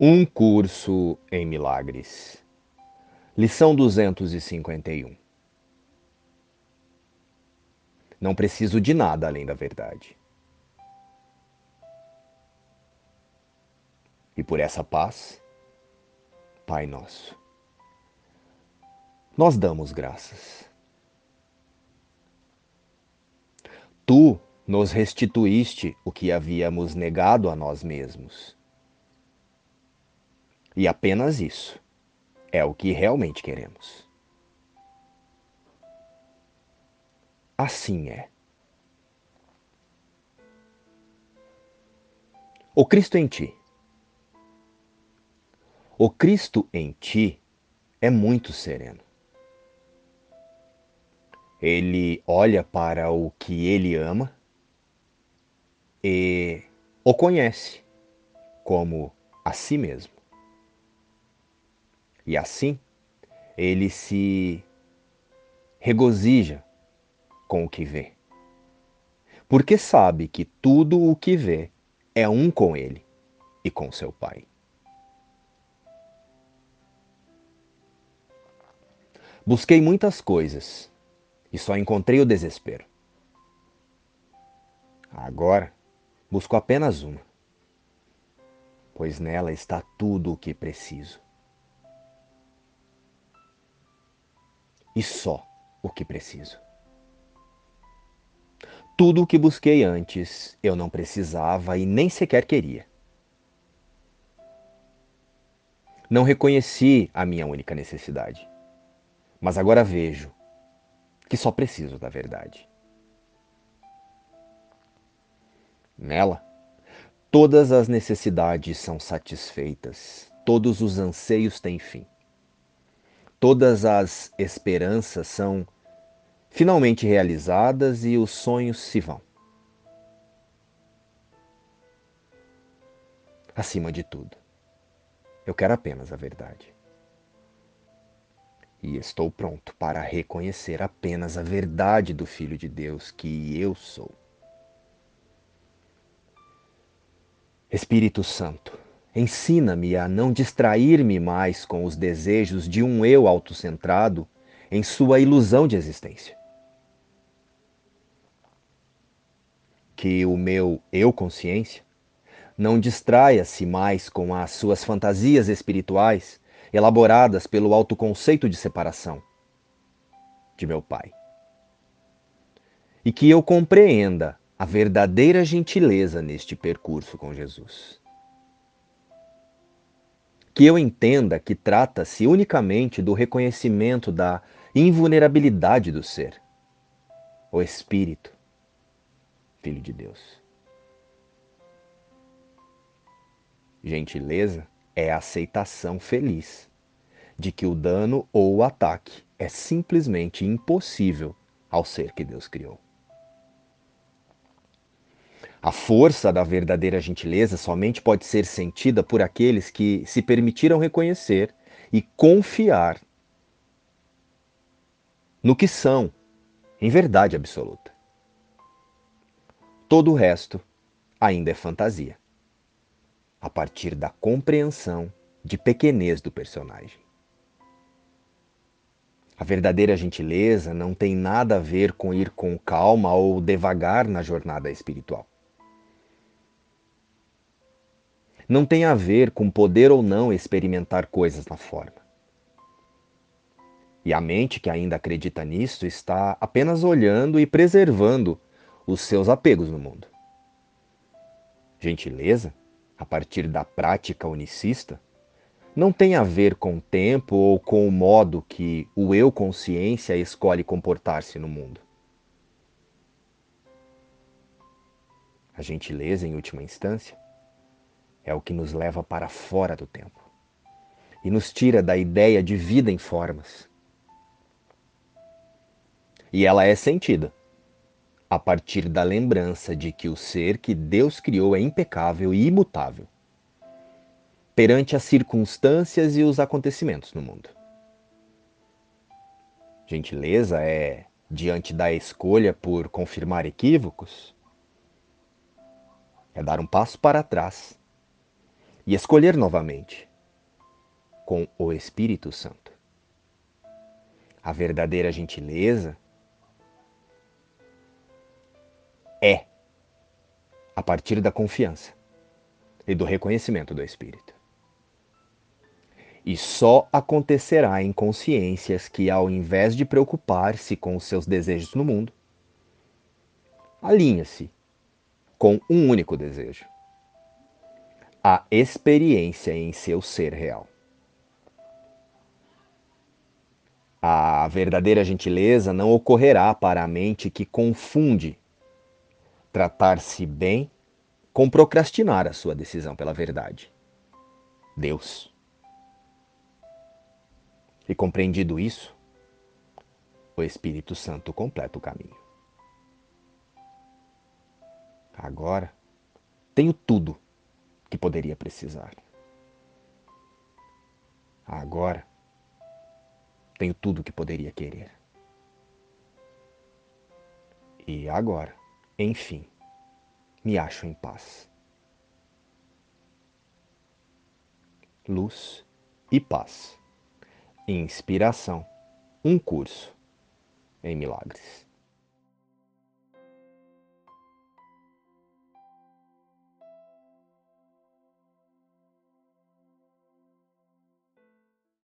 Um curso em milagres. Lição 251. Não preciso de nada além da verdade. E por essa paz, Pai nosso, nós damos graças. Tu nos restituíste o que havíamos negado a nós mesmos e apenas isso é o que realmente queremos. Assim é. O Cristo em ti. O Cristo em ti é muito sereno. Ele olha para o que ele ama e o conhece como a si mesmo. E assim, ele se regozija com o que vê. Porque sabe que tudo o que vê é um com ele e com seu Pai. Busquei muitas coisas e só encontrei o desespero. Agora, busco apenas uma, pois nela está tudo o que preciso. E só o que preciso. Tudo o que busquei antes eu não precisava e nem sequer queria. Não reconheci a minha única necessidade, mas agora vejo que só preciso da verdade. Nela, todas as necessidades são satisfeitas, todos os anseios têm fim todas as esperanças são finalmente realizadas e os sonhos se vão. Acima de tudo, eu quero apenas a verdade. E estou pronto para reconhecer apenas a verdade do Filho de Deus que eu sou. Espírito Santo, Ensina-me a não distrair-me mais com os desejos de um eu autocentrado em sua ilusão de existência. Que o meu eu consciência não distraia-se mais com as suas fantasias espirituais elaboradas pelo autoconceito de separação de meu Pai. E que eu compreenda a verdadeira gentileza neste percurso com Jesus que eu entenda que trata-se unicamente do reconhecimento da invulnerabilidade do ser, o Espírito, Filho de Deus. Gentileza é a aceitação feliz de que o dano ou o ataque é simplesmente impossível ao ser que Deus criou. A força da verdadeira gentileza somente pode ser sentida por aqueles que se permitiram reconhecer e confiar no que são, em verdade absoluta. Todo o resto ainda é fantasia, a partir da compreensão de pequenez do personagem. A verdadeira gentileza não tem nada a ver com ir com calma ou devagar na jornada espiritual. Não tem a ver com poder ou não experimentar coisas na forma. E a mente que ainda acredita nisso está apenas olhando e preservando os seus apegos no mundo. Gentileza, a partir da prática unicista, não tem a ver com o tempo ou com o modo que o eu consciência escolhe comportar-se no mundo. A gentileza, em última instância, é o que nos leva para fora do tempo e nos tira da ideia de vida em formas. E ela é sentida a partir da lembrança de que o ser que Deus criou é impecável e imutável perante as circunstâncias e os acontecimentos no mundo. Gentileza é diante da escolha por confirmar equívocos, é dar um passo para trás e escolher novamente com o Espírito Santo. A verdadeira gentileza é a partir da confiança e do reconhecimento do Espírito. E só acontecerá em consciências que, ao invés de preocupar-se com os seus desejos no mundo, alinha-se com um único desejo: a experiência em seu ser real. A verdadeira gentileza não ocorrerá para a mente que confunde tratar-se bem com procrastinar a sua decisão pela verdade. Deus. E compreendido isso, o Espírito Santo completa o caminho. Agora tenho tudo que poderia precisar. Agora tenho tudo que poderia querer. E agora, enfim, me acho em paz. Luz e paz. Inspiração. Um curso em milagres.